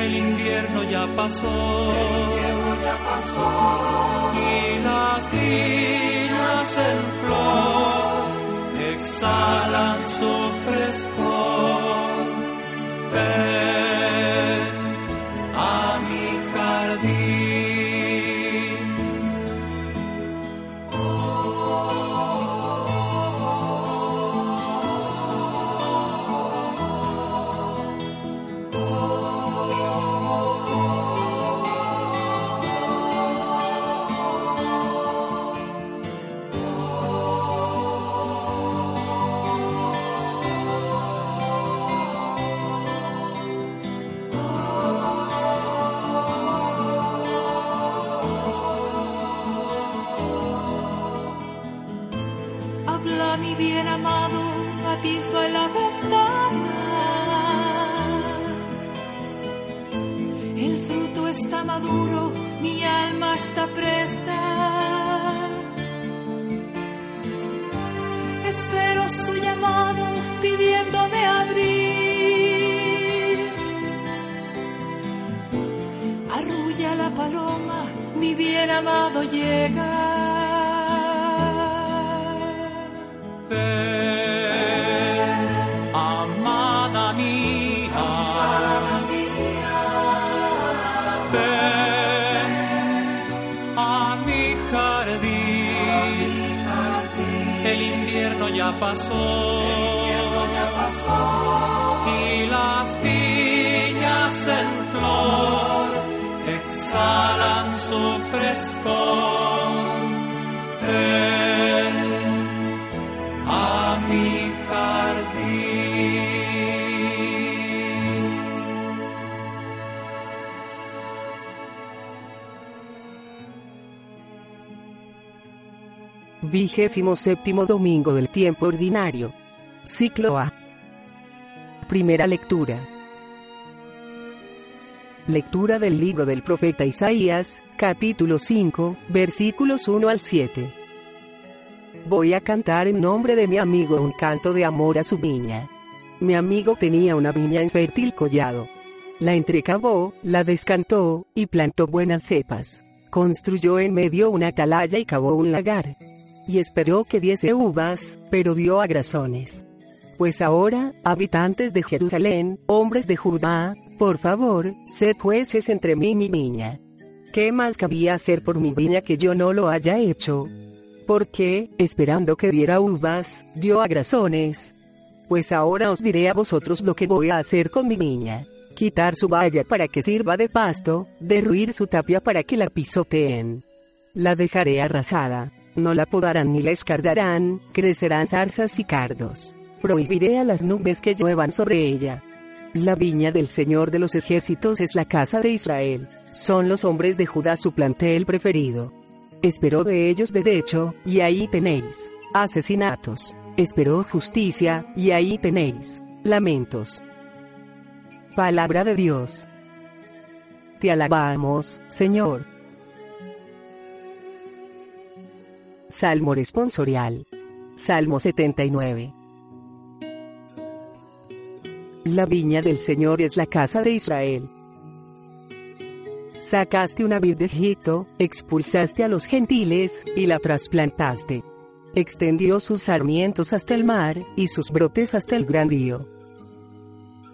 El invierno ya pasó, y las viñas en flor exhalan su frescor. La ventana. El fruto está maduro, mi alma está presta. Espero su llamado pidiéndome abrir. Arrulla la paloma, mi bien amado llega. Pasó, y las viñas en flor exhalan su frescor. Ven a mi jardín. Vigésimo séptimo domingo del tiempo ordinario. Ciclo A. Primera lectura. Lectura del libro del profeta Isaías, capítulo 5, versículos 1 al 7. Voy a cantar en nombre de mi amigo un canto de amor a su viña. Mi amigo tenía una viña en fértil collado. La entrecavó, la descantó, y plantó buenas cepas. Construyó en medio una atalaya y cavó un lagar. Y esperó que diese uvas, pero dio agrazones. Pues ahora, habitantes de Jerusalén, hombres de Judá, por favor, sed jueces entre mí y mi viña. ¿Qué más cabía hacer por mi viña que yo no lo haya hecho? Porque, esperando que diera uvas, dio agrazones. Pues ahora os diré a vosotros lo que voy a hacer con mi viña. Quitar su valla para que sirva de pasto, derruir su tapia para que la pisoteen. La dejaré arrasada. No la podarán ni la escardarán, crecerán zarzas y cardos. Prohibiré a las nubes que lluevan sobre ella. La viña del Señor de los ejércitos es la casa de Israel. Son los hombres de Judá su plantel preferido. Esperó de ellos derecho, y ahí tenéis. Asesinatos. Esperó justicia, y ahí tenéis. Lamentos. Palabra de Dios. Te alabamos, Señor. Salmo responsorial. Salmo 79. La viña del Señor es la casa de Israel. Sacaste una vid de Egipto, expulsaste a los gentiles, y la trasplantaste. Extendió sus sarmientos hasta el mar, y sus brotes hasta el gran río.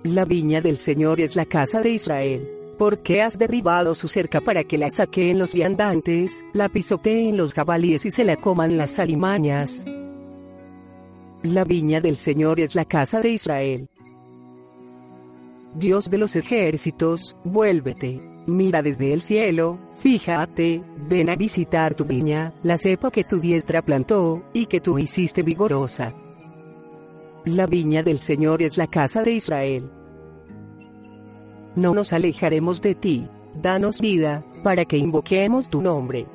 La viña del Señor es la casa de Israel. ¿Por qué has derribado su cerca para que la saqueen los viandantes, la pisoteen los jabalíes y se la coman las alimañas? La viña del Señor es la casa de Israel. Dios de los ejércitos, vuélvete. Mira desde el cielo, fíjate, ven a visitar tu viña, la cepa que tu diestra plantó, y que tú hiciste vigorosa. La viña del Señor es la casa de Israel. No nos alejaremos de ti, danos vida, para que invoquemos tu nombre.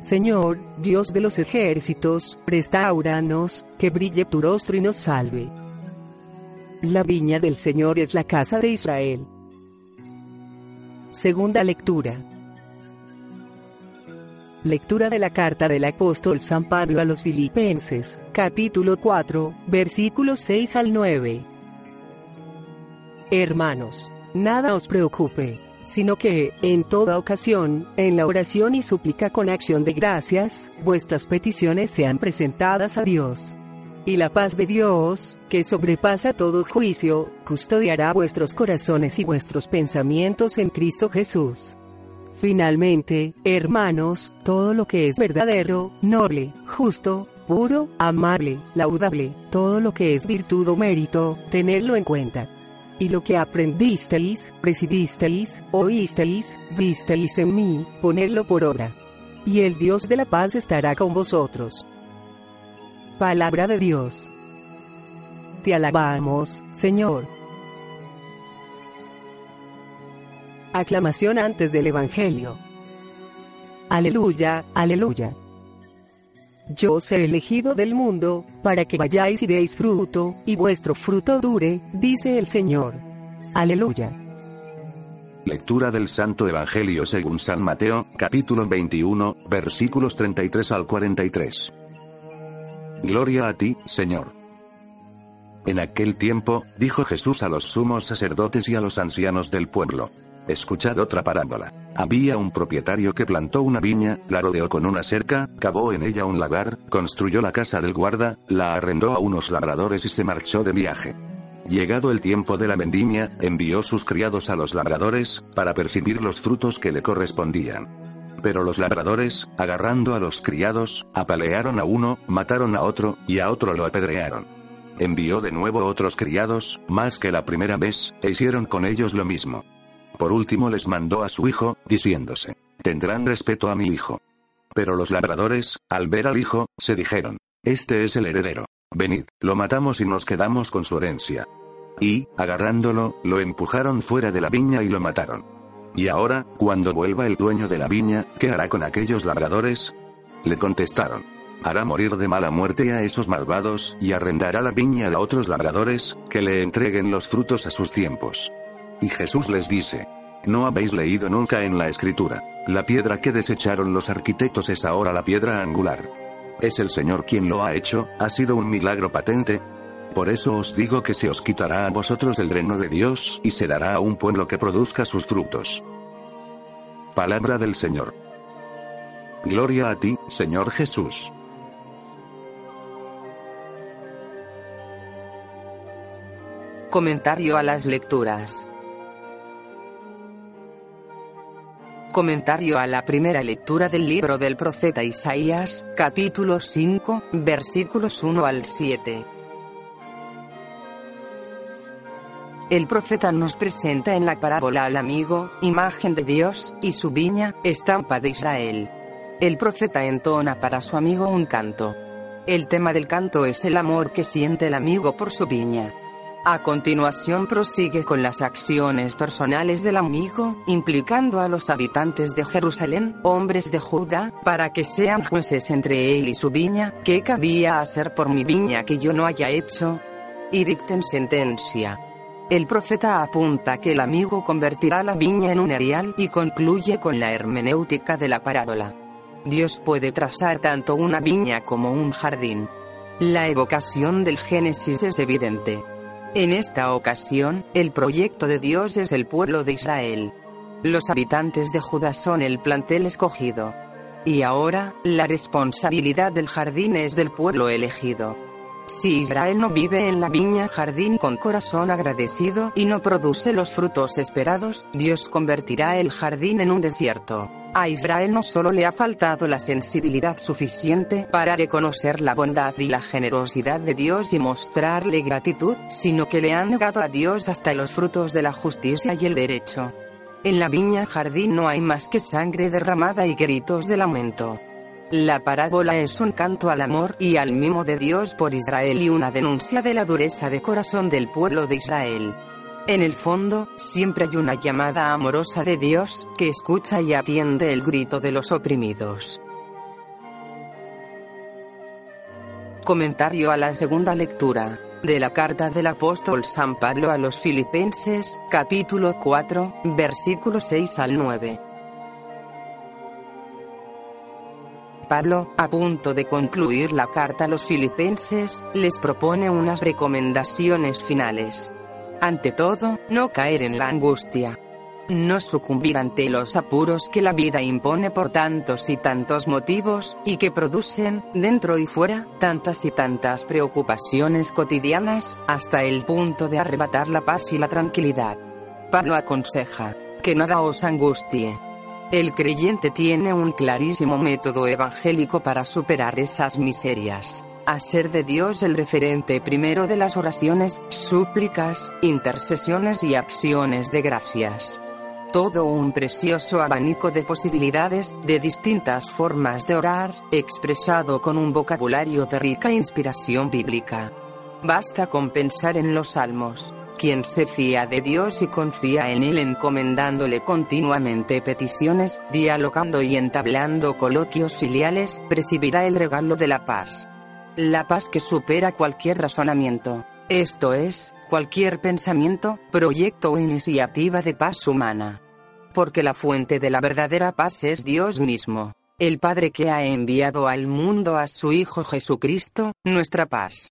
Señor, Dios de los ejércitos, restauranos, que brille tu rostro y nos salve. La viña del Señor es la casa de Israel. Segunda lectura. Lectura de la carta del apóstol San Pablo a los Filipenses, capítulo 4, versículos 6 al 9. Hermanos, nada os preocupe, sino que, en toda ocasión, en la oración y súplica con acción de gracias, vuestras peticiones sean presentadas a Dios y la paz de Dios, que sobrepasa todo juicio, custodiará vuestros corazones y vuestros pensamientos en Cristo Jesús. Finalmente, hermanos, todo lo que es verdadero, noble, justo, puro, amable, laudable, todo lo que es virtud o mérito, tenedlo en cuenta. Y lo que aprendisteis, recibisteis, oísteis, visteis en mí, ponedlo por obra. Y el Dios de la paz estará con vosotros. Palabra de Dios. Te alabamos, Señor. Aclamación antes del Evangelio. Aleluya, aleluya. Yo os he elegido del mundo, para que vayáis y deis fruto, y vuestro fruto dure, dice el Señor. Aleluya. Lectura del Santo Evangelio según San Mateo, capítulo 21, versículos 33 al 43. Gloria a ti, Señor. En aquel tiempo, dijo Jesús a los sumos sacerdotes y a los ancianos del pueblo. Escuchad otra parábola. Había un propietario que plantó una viña, la rodeó con una cerca, cavó en ella un lagar, construyó la casa del guarda, la arrendó a unos labradores y se marchó de viaje. Llegado el tiempo de la vendimia, envió sus criados a los labradores, para percibir los frutos que le correspondían. Pero los labradores, agarrando a los criados, apalearon a uno, mataron a otro, y a otro lo apedrearon. Envió de nuevo otros criados, más que la primera vez, e hicieron con ellos lo mismo. Por último les mandó a su hijo, diciéndose, tendrán respeto a mi hijo. Pero los labradores, al ver al hijo, se dijeron, este es el heredero. Venid, lo matamos y nos quedamos con su herencia. Y, agarrándolo, lo empujaron fuera de la viña y lo mataron. Y ahora, cuando vuelva el dueño de la viña, ¿qué hará con aquellos labradores? Le contestaron. Hará morir de mala muerte a esos malvados, y arrendará la viña a otros labradores, que le entreguen los frutos a sus tiempos. Y Jesús les dice, ¿no habéis leído nunca en la escritura? La piedra que desecharon los arquitectos es ahora la piedra angular. Es el Señor quien lo ha hecho, ha sido un milagro patente, por eso os digo que se os quitará a vosotros el reino de Dios y se dará a un pueblo que produzca sus frutos. Palabra del Señor. Gloria a ti, Señor Jesús. Comentario a las lecturas. Comentario a la primera lectura del libro del profeta Isaías, capítulo 5, versículos 1 al 7. El profeta nos presenta en la parábola al amigo, imagen de Dios, y su viña, estampa de Israel. El profeta entona para su amigo un canto. El tema del canto es el amor que siente el amigo por su viña. A continuación prosigue con las acciones personales del amigo, implicando a los habitantes de Jerusalén, hombres de Judá, para que sean jueces entre él y su viña, ¿qué cabía hacer por mi viña que yo no haya hecho? Y dicten sentencia. El profeta apunta que el amigo convertirá la viña en un erial y concluye con la hermenéutica de la parábola. Dios puede trazar tanto una viña como un jardín. La evocación del Génesis es evidente. En esta ocasión, el proyecto de Dios es el pueblo de Israel. Los habitantes de Judá son el plantel escogido. Y ahora, la responsabilidad del jardín es del pueblo elegido. Si Israel no vive en la viña jardín con corazón agradecido y no produce los frutos esperados, Dios convertirá el jardín en un desierto. A Israel no solo le ha faltado la sensibilidad suficiente para reconocer la bondad y la generosidad de Dios y mostrarle gratitud, sino que le han negado a Dios hasta los frutos de la justicia y el derecho. En la viña jardín no hay más que sangre derramada y gritos de lamento. La parábola es un canto al amor y al mimo de Dios por Israel y una denuncia de la dureza de corazón del pueblo de Israel. En el fondo, siempre hay una llamada amorosa de Dios, que escucha y atiende el grito de los oprimidos. Comentario a la segunda lectura de la carta del apóstol San Pablo a los Filipenses, capítulo 4, versículos 6 al 9. Pablo, a punto de concluir la carta a los filipenses, les propone unas recomendaciones finales. Ante todo, no caer en la angustia. No sucumbir ante los apuros que la vida impone por tantos y tantos motivos, y que producen, dentro y fuera, tantas y tantas preocupaciones cotidianas, hasta el punto de arrebatar la paz y la tranquilidad. Pablo aconseja, que nada os angustie. El creyente tiene un clarísimo método evangélico para superar esas miserias ser de Dios el referente primero de las oraciones, súplicas, intercesiones y acciones de gracias. Todo un precioso abanico de posibilidades, de distintas formas de orar, expresado con un vocabulario de rica inspiración bíblica. Basta con pensar en los salmos. Quien se fía de Dios y confía en Él encomendándole continuamente peticiones, dialogando y entablando coloquios filiales, recibirá el regalo de la paz. La paz que supera cualquier razonamiento. Esto es, cualquier pensamiento, proyecto o iniciativa de paz humana. Porque la fuente de la verdadera paz es Dios mismo. El Padre que ha enviado al mundo a su Hijo Jesucristo, nuestra paz.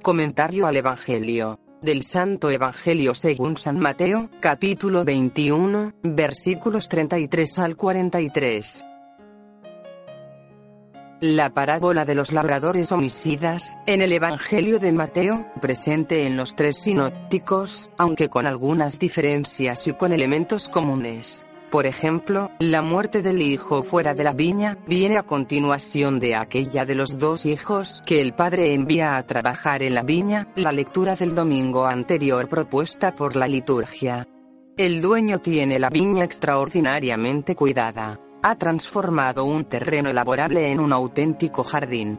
Comentario al Evangelio. Del Santo Evangelio según San Mateo, capítulo 21, versículos 33 al 43. La parábola de los labradores homicidas, en el Evangelio de Mateo, presente en los tres sinópticos, aunque con algunas diferencias y con elementos comunes. Por ejemplo, la muerte del hijo fuera de la viña, viene a continuación de aquella de los dos hijos que el padre envía a trabajar en la viña, la lectura del domingo anterior propuesta por la liturgia. El dueño tiene la viña extraordinariamente cuidada ha transformado un terreno laborable en un auténtico jardín.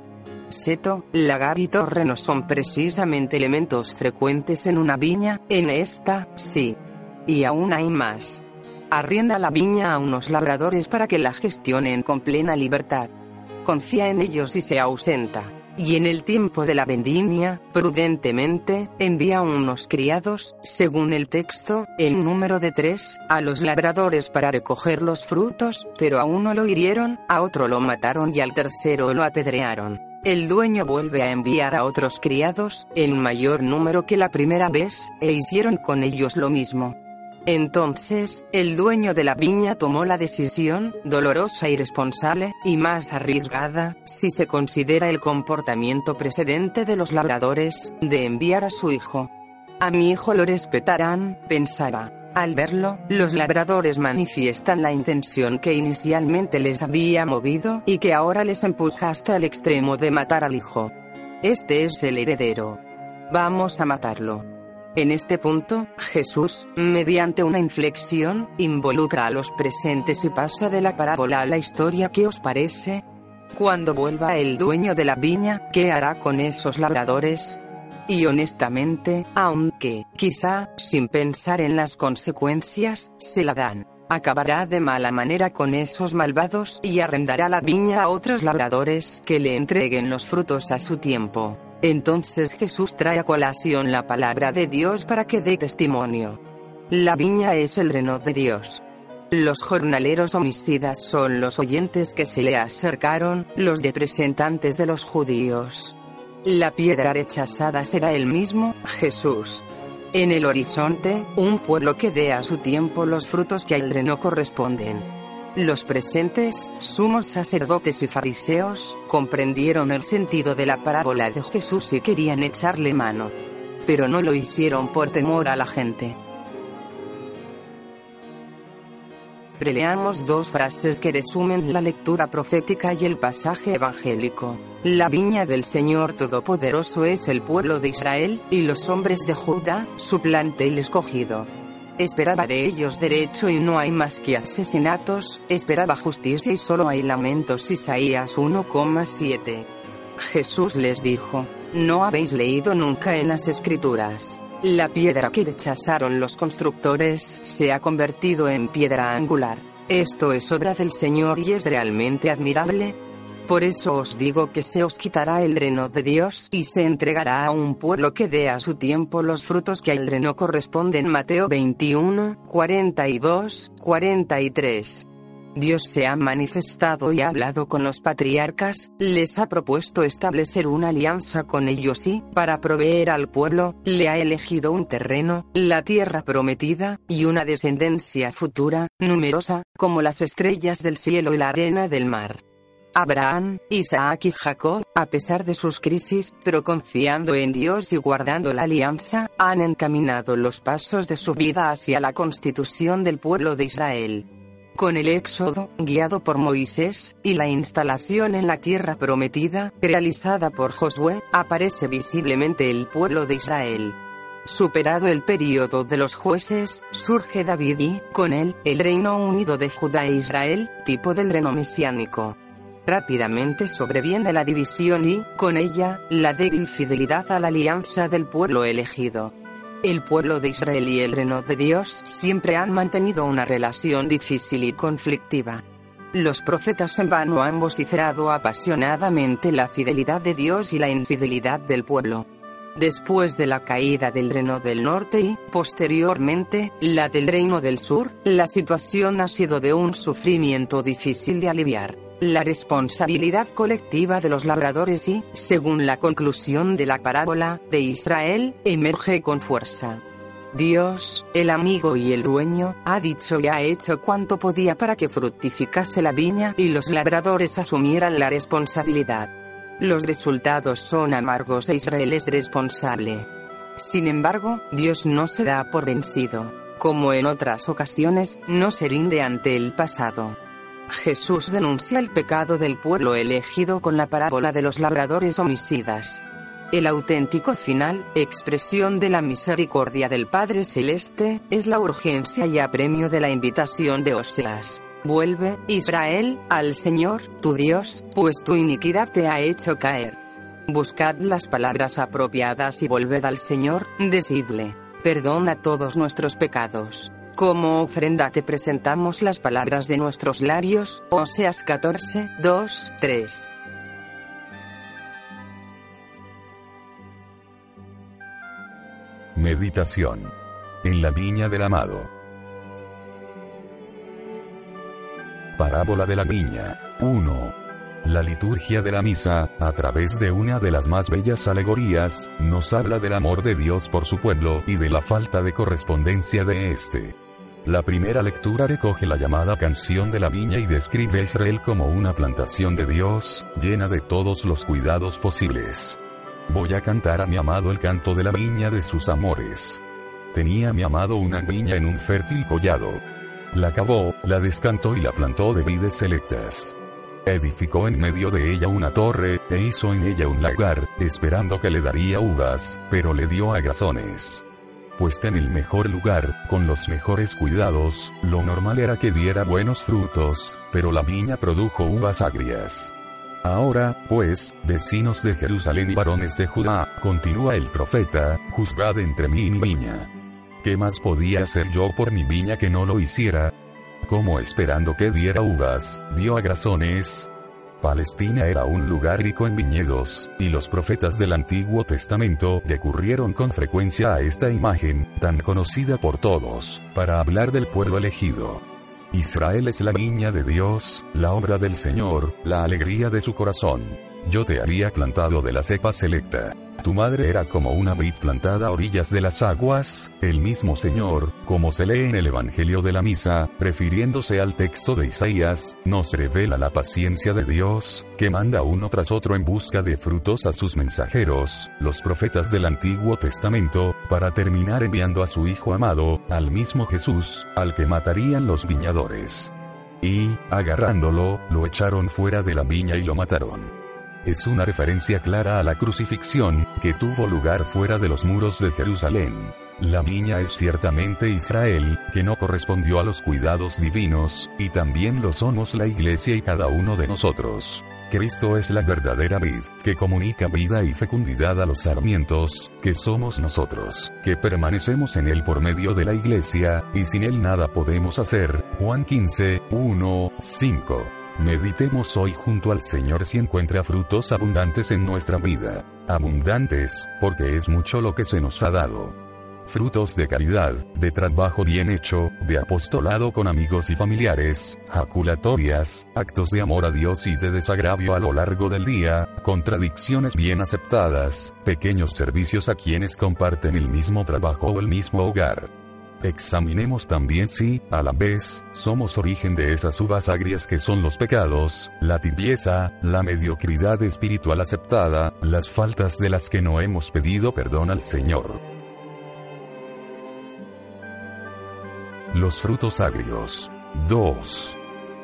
Seto, lagar y torre no son precisamente elementos frecuentes en una viña, en esta, sí. Y aún hay más. Arrienda la viña a unos labradores para que la gestionen con plena libertad. Confía en ellos y se ausenta y en el tiempo de la vendimia, prudentemente, envía unos criados, según el texto, en número de tres, a los labradores para recoger los frutos, pero a uno lo hirieron, a otro lo mataron y al tercero lo apedrearon. El dueño vuelve a enviar a otros criados, en mayor número que la primera vez, e hicieron con ellos lo mismo. Entonces, el dueño de la viña tomó la decisión, dolorosa y responsable, y más arriesgada, si se considera el comportamiento precedente de los labradores, de enviar a su hijo. A mi hijo lo respetarán, pensaba. Al verlo, los labradores manifiestan la intención que inicialmente les había movido y que ahora les empuja hasta el extremo de matar al hijo. Este es el heredero. Vamos a matarlo. En este punto, Jesús, mediante una inflexión, involucra a los presentes y pasa de la parábola a la historia. ¿Qué os parece? Cuando vuelva el dueño de la viña, ¿qué hará con esos labradores? Y honestamente, aunque, quizá, sin pensar en las consecuencias, se la dan. Acabará de mala manera con esos malvados y arrendará la viña a otros labradores que le entreguen los frutos a su tiempo. Entonces Jesús trae a colación la palabra de Dios para que dé testimonio. La viña es el reno de Dios. Los jornaleros homicidas son los oyentes que se le acercaron, los representantes de los judíos. La piedra rechazada será el mismo, Jesús. En el horizonte, un pueblo que dé a su tiempo los frutos que al reno corresponden. Los presentes, sumos sacerdotes y fariseos, comprendieron el sentido de la parábola de Jesús y querían echarle mano. Pero no lo hicieron por temor a la gente. Preleamos dos frases que resumen la lectura profética y el pasaje evangélico. La viña del Señor Todopoderoso es el pueblo de Israel, y los hombres de Judá, su plantel escogido. Esperaba de ellos derecho y no hay más que asesinatos, esperaba justicia y solo hay lamentos. Isaías 1,7. Jesús les dijo, ¿no habéis leído nunca en las escrituras? La piedra que rechazaron los constructores se ha convertido en piedra angular. Esto es obra del Señor y es realmente admirable. Por eso os digo que se os quitará el reno de Dios y se entregará a un pueblo que dé a su tiempo los frutos que al reno corresponden. Mateo 21, 42, 43. Dios se ha manifestado y ha hablado con los patriarcas, les ha propuesto establecer una alianza con ellos y, para proveer al pueblo, le ha elegido un terreno, la tierra prometida, y una descendencia futura, numerosa, como las estrellas del cielo y la arena del mar. Abraham, Isaac y Jacob, a pesar de sus crisis, pero confiando en Dios y guardando la alianza, han encaminado los pasos de su vida hacia la constitución del pueblo de Israel. Con el éxodo, guiado por Moisés, y la instalación en la tierra prometida, realizada por Josué, aparece visiblemente el pueblo de Israel. Superado el período de los jueces, surge David y, con él, el reino unido de Judá e Israel, tipo del reino mesiánico. Rápidamente sobreviene la división y, con ella, la débil fidelidad a la alianza del pueblo elegido. El pueblo de Israel y el reino de Dios siempre han mantenido una relación difícil y conflictiva. Los profetas en vano han vociferado apasionadamente la fidelidad de Dios y la infidelidad del pueblo. Después de la caída del reino del norte y, posteriormente, la del reino del sur, la situación ha sido de un sufrimiento difícil de aliviar la responsabilidad colectiva de los labradores y, según la conclusión de la parábola, de Israel, emerge con fuerza. Dios, el amigo y el dueño, ha dicho y ha hecho cuanto podía para que fructificase la viña y los labradores asumieran la responsabilidad. Los resultados son amargos e Israel es responsable. Sin embargo, Dios no se da por vencido. Como en otras ocasiones, no se rinde ante el pasado. Jesús denuncia el pecado del pueblo elegido con la parábola de los labradores homicidas. El auténtico final, expresión de la misericordia del Padre Celeste, es la urgencia y apremio de la invitación de Oseas. Vuelve, Israel, al Señor, tu Dios, pues tu iniquidad te ha hecho caer. Buscad las palabras apropiadas y volved al Señor, decidle. Perdona todos nuestros pecados. Como ofrenda te presentamos las palabras de nuestros labios, Oseas 14, 2, 3. Meditación. En la viña del amado. Parábola de la viña. 1. La liturgia de la misa, a través de una de las más bellas alegorías, nos habla del amor de Dios por su pueblo y de la falta de correspondencia de éste. La primera lectura recoge la llamada canción de la viña y describe a Israel como una plantación de Dios, llena de todos los cuidados posibles. Voy a cantar a mi amado el canto de la viña de sus amores. Tenía mi amado una viña en un fértil collado. La cavó, la descantó y la plantó de vides selectas. Edificó en medio de ella una torre, e hizo en ella un lagar, esperando que le daría uvas, pero le dio agazones puesta en el mejor lugar, con los mejores cuidados, lo normal era que diera buenos frutos, pero la viña produjo uvas agrias. Ahora, pues, vecinos de Jerusalén y varones de Judá, continúa el profeta, juzgad entre mí y mi viña. ¿Qué más podía hacer yo por mi viña que no lo hiciera? Como esperando que diera uvas, dio agrazones, Palestina era un lugar rico en viñedos, y los profetas del Antiguo Testamento recurrieron con frecuencia a esta imagen, tan conocida por todos, para hablar del pueblo elegido. Israel es la viña de Dios, la obra del Señor, la alegría de su corazón. Yo te había plantado de la cepa selecta. Tu madre era como una vid plantada a orillas de las aguas, el mismo Señor, como se lee en el Evangelio de la Misa, refiriéndose al texto de Isaías, nos revela la paciencia de Dios, que manda uno tras otro en busca de frutos a sus mensajeros, los profetas del Antiguo Testamento, para terminar enviando a su Hijo amado, al mismo Jesús, al que matarían los viñadores. Y, agarrándolo, lo echaron fuera de la viña y lo mataron es una referencia clara a la crucifixión, que tuvo lugar fuera de los muros de Jerusalén. La viña es ciertamente Israel, que no correspondió a los cuidados divinos, y también lo somos la iglesia y cada uno de nosotros. Cristo es la verdadera vid, que comunica vida y fecundidad a los sarmientos, que somos nosotros, que permanecemos en él por medio de la iglesia, y sin él nada podemos hacer. Juan 15, 1, 5. Meditemos hoy junto al Señor si encuentra frutos abundantes en nuestra vida. Abundantes, porque es mucho lo que se nos ha dado. Frutos de caridad, de trabajo bien hecho, de apostolado con amigos y familiares, jaculatorias, actos de amor a Dios y de desagravio a lo largo del día, contradicciones bien aceptadas, pequeños servicios a quienes comparten el mismo trabajo o el mismo hogar. Examinemos también si, a la vez, somos origen de esas uvas agrias que son los pecados, la tibieza, la mediocridad espiritual aceptada, las faltas de las que no hemos pedido perdón al Señor. Los frutos agrios. 2.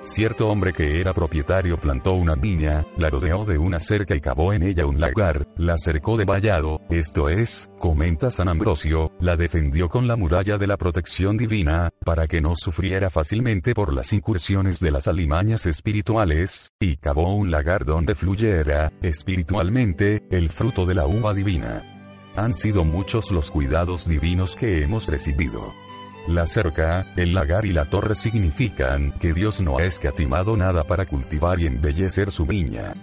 Cierto hombre que era propietario plantó una viña, la rodeó de una cerca y cavó en ella un lagar, la cercó de vallado, esto es, comenta San Ambrosio, la defendió con la muralla de la protección divina, para que no sufriera fácilmente por las incursiones de las alimañas espirituales, y cavó un lagar donde fluyera, espiritualmente, el fruto de la uva divina. Han sido muchos los cuidados divinos que hemos recibido. La cerca, el lagar y la torre significan que Dios no ha escatimado nada para cultivar y embellecer su viña.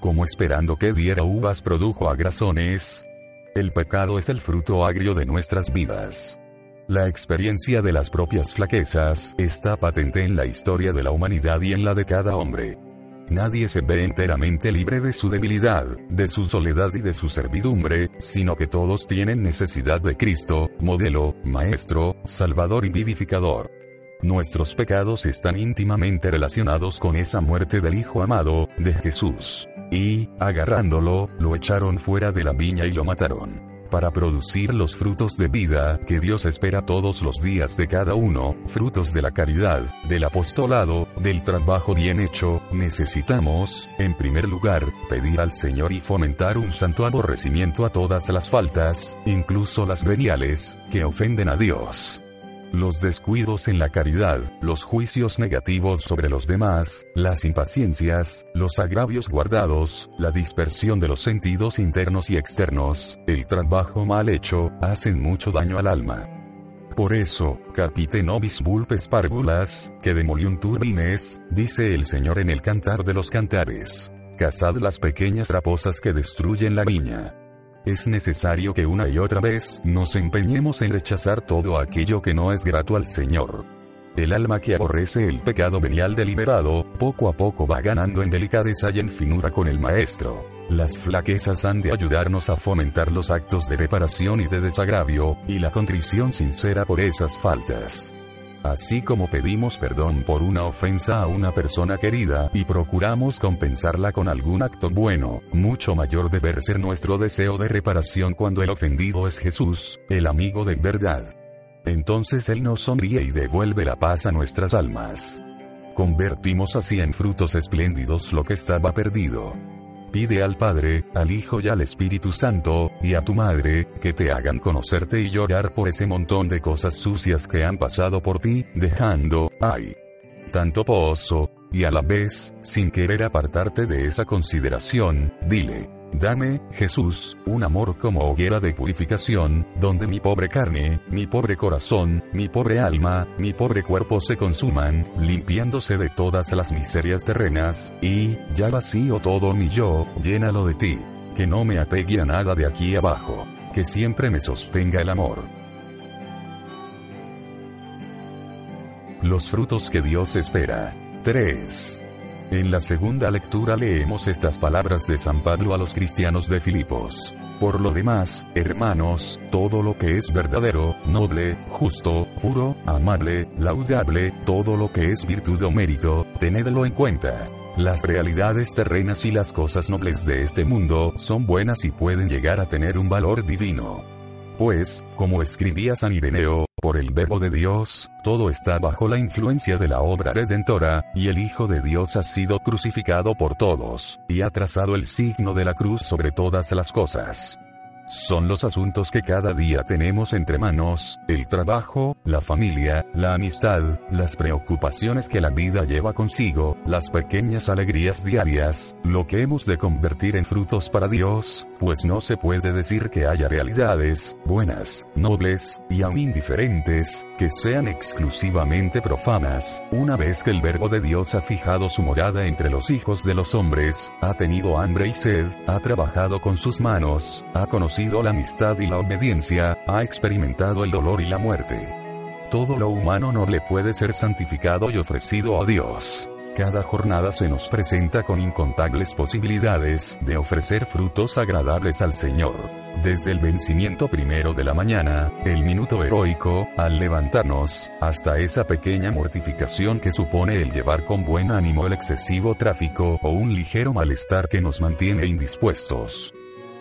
Como esperando que diera uvas produjo agrazones. El pecado es el fruto agrio de nuestras vidas. La experiencia de las propias flaquezas está patente en la historia de la humanidad y en la de cada hombre. Nadie se ve enteramente libre de su debilidad, de su soledad y de su servidumbre, sino que todos tienen necesidad de Cristo, modelo, maestro, salvador y vivificador. Nuestros pecados están íntimamente relacionados con esa muerte del Hijo amado, de Jesús. Y, agarrándolo, lo echaron fuera de la viña y lo mataron para producir los frutos de vida que Dios espera todos los días de cada uno, frutos de la caridad, del apostolado, del trabajo bien hecho, necesitamos, en primer lugar, pedir al Señor y fomentar un santo aborrecimiento a todas las faltas, incluso las veniales, que ofenden a Dios los descuidos en la caridad, los juicios negativos sobre los demás, las impaciencias, los agravios guardados, la dispersión de los sentidos internos y externos, el trabajo mal hecho, hacen mucho daño al alma. Por eso, capite nobis vulpes parvulas, que demoliun turbines, dice el Señor en el Cantar de los Cantares. Cazad las pequeñas raposas que destruyen la viña. Es necesario que una y otra vez nos empeñemos en rechazar todo aquello que no es grato al Señor. El alma que aborrece el pecado venial deliberado, poco a poco va ganando en delicadeza y en finura con el Maestro. Las flaquezas han de ayudarnos a fomentar los actos de reparación y de desagravio, y la contrición sincera por esas faltas. Así como pedimos perdón por una ofensa a una persona querida y procuramos compensarla con algún acto bueno, mucho mayor debe ser nuestro deseo de reparación cuando el ofendido es Jesús, el amigo de verdad. Entonces Él nos sonríe y devuelve la paz a nuestras almas. Convertimos así en frutos espléndidos lo que estaba perdido. Pide al Padre, al Hijo y al Espíritu Santo, y a tu Madre, que te hagan conocerte y llorar por ese montón de cosas sucias que han pasado por ti, dejando, ay, tanto pozo, y a la vez, sin querer apartarte de esa consideración, dile, Dame, Jesús, un amor como hoguera de purificación, donde mi pobre carne, mi pobre corazón, mi pobre alma, mi pobre cuerpo se consuman, limpiándose de todas las miserias terrenas, y, ya vacío todo mi yo, llénalo de ti. Que no me apegue a nada de aquí abajo. Que siempre me sostenga el amor. Los frutos que Dios espera. 3. En la segunda lectura leemos estas palabras de San Pablo a los cristianos de Filipos. Por lo demás, hermanos, todo lo que es verdadero, noble, justo, puro, amable, laudable, todo lo que es virtud o mérito, tenedlo en cuenta. Las realidades terrenas y las cosas nobles de este mundo son buenas y pueden llegar a tener un valor divino. Pues, como escribía San Ireneo, por el verbo de Dios, todo está bajo la influencia de la obra redentora, y el Hijo de Dios ha sido crucificado por todos, y ha trazado el signo de la cruz sobre todas las cosas. Son los asuntos que cada día tenemos entre manos, el trabajo, la familia, la amistad, las preocupaciones que la vida lleva consigo, las pequeñas alegrías diarias, lo que hemos de convertir en frutos para Dios, pues no se puede decir que haya realidades, buenas, nobles, y aún indiferentes, que sean exclusivamente profanas, una vez que el verbo de Dios ha fijado su morada entre los hijos de los hombres, ha tenido hambre y sed, ha trabajado con sus manos, ha conocido la amistad y la obediencia, ha experimentado el dolor y la muerte. Todo lo humano no le puede ser santificado y ofrecido a Dios. Cada jornada se nos presenta con incontables posibilidades de ofrecer frutos agradables al Señor. Desde el vencimiento primero de la mañana, el minuto heroico, al levantarnos, hasta esa pequeña mortificación que supone el llevar con buen ánimo el excesivo tráfico o un ligero malestar que nos mantiene indispuestos.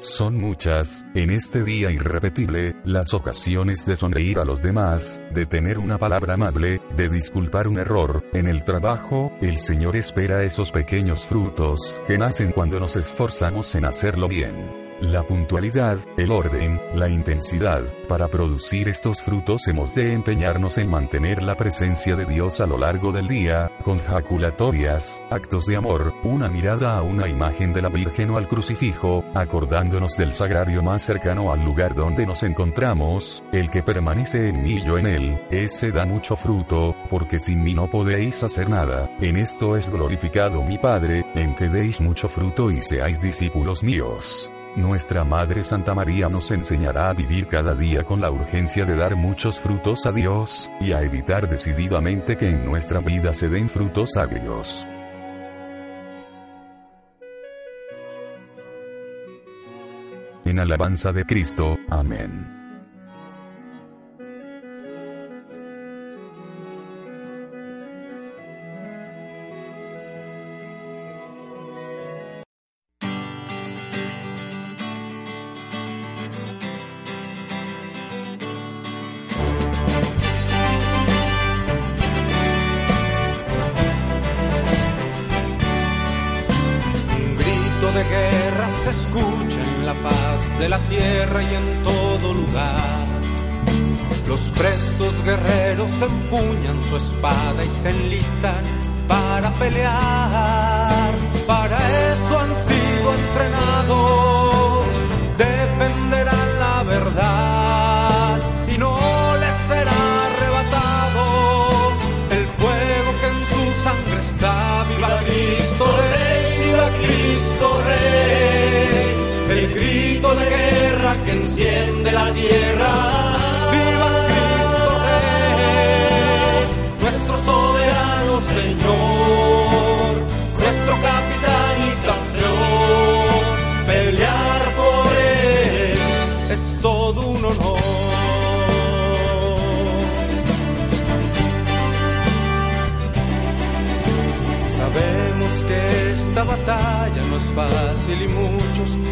Son muchas, en este día irrepetible, las ocasiones de sonreír a los demás, de tener una palabra amable, de disculpar un error, en el trabajo, el Señor espera esos pequeños frutos, que nacen cuando nos esforzamos en hacerlo bien. La puntualidad, el orden, la intensidad, para producir estos frutos hemos de empeñarnos en mantener la presencia de Dios a lo largo del día, con jaculatorias, actos de amor, una mirada a una imagen de la Virgen o al crucifijo, acordándonos del sagrario más cercano al lugar donde nos encontramos, el que permanece en mí y yo en él, ese da mucho fruto, porque sin mí no podéis hacer nada, en esto es glorificado mi Padre, en que deis mucho fruto y seáis discípulos míos. Nuestra Madre Santa María nos enseñará a vivir cada día con la urgencia de dar muchos frutos a Dios, y a evitar decididamente que en nuestra vida se den frutos agrios. En alabanza de Cristo, amén. De la tierra y en todo lugar. Los prestos guerreros empuñan su espada y se enlistan para pelear. Para eso han sido entrenados, defenderán la verdad y no les será arrebatado el fuego que en su sangre está. Viva Cristo Rey, viva Cristo Rey, de guerra que enciende la tierra.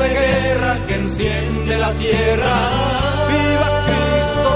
De guerra que enciende la tierra. Viva nuestro